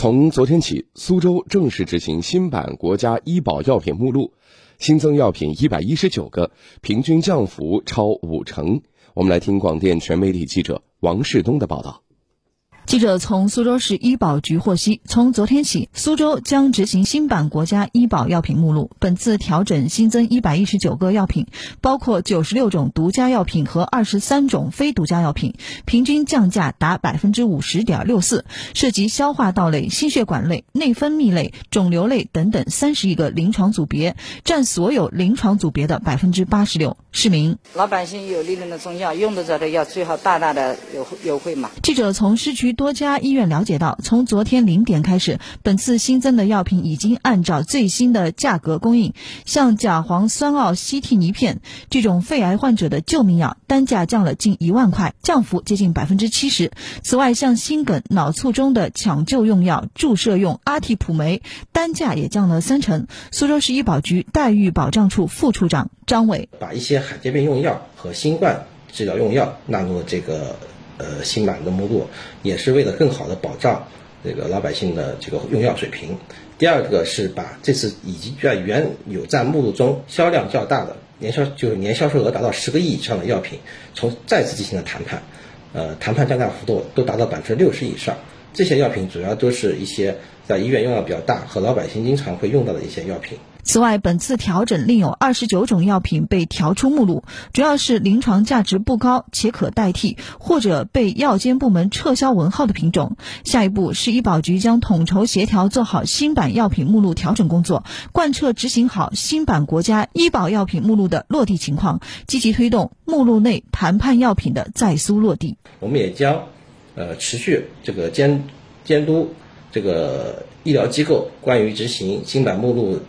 从昨天起，苏州正式执行新版国家医保药品目录，新增药品一百一十九个，平均降幅超五成。我们来听广电全媒体记者王世东的报道。记者从苏州市医保局获悉，从昨天起，苏州将执行新版国家医保药品目录。本次调整新增一百一十九个药品，包括九十六种独家药品和二十三种非独家药品，平均降价达百分之五十点六四，涉及消化道类、心血管类、内分泌类、肿瘤类等等三十一个临床组别，占所有临床组别的百分之八十六。市民，老百姓有利润的中药，用得着的药，最好大大的优优惠嘛。记者从市区。多家医院了解到，从昨天零点开始，本次新增的药品已经按照最新的价格供应。像甲磺酸奥西替尼片这种肺癌患者的救命药，单价降了近一万块，降幅接近百分之七十。此外，像心梗、脑卒中的抢救用药、注射用阿替普酶，单价也降了三成。苏州市医保局待遇保障处副处长张伟把一些罕见病用药和新冠治疗用药纳入这个。呃，新版的目录也是为了更好的保障这个老百姓的这个用药水平。第二个是把这次以及在原有在目录中销量较大的年销就是年销售额达到十个亿以上的药品，从再次进行了谈判，呃，谈判降价幅度都达到百分之六十以上。这些药品主要都是一些在医院用药比较大和老百姓经常会用到的一些药品。此外，本次调整另有二十九种药品被调出目录，主要是临床价值不高且可代替或者被药监部门撤销文号的品种。下一步，是医保局将统筹协调做好新版药品目录调整工作，贯彻执行好新版国家医保药品目录的落地情况，积极推动目录内谈判药品的在苏落地。我们也将呃持续这个监监督这个医疗机构关于执行新版目录。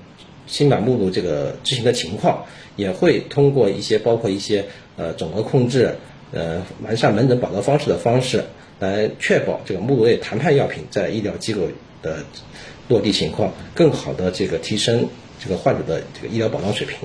新版目录这个执行的情况，也会通过一些包括一些呃总额控制，呃完善门诊保障方式的方式，来确保这个目录内谈判药品在医疗机构的落地情况，更好的这个提升这个患者的这个医疗保障水平。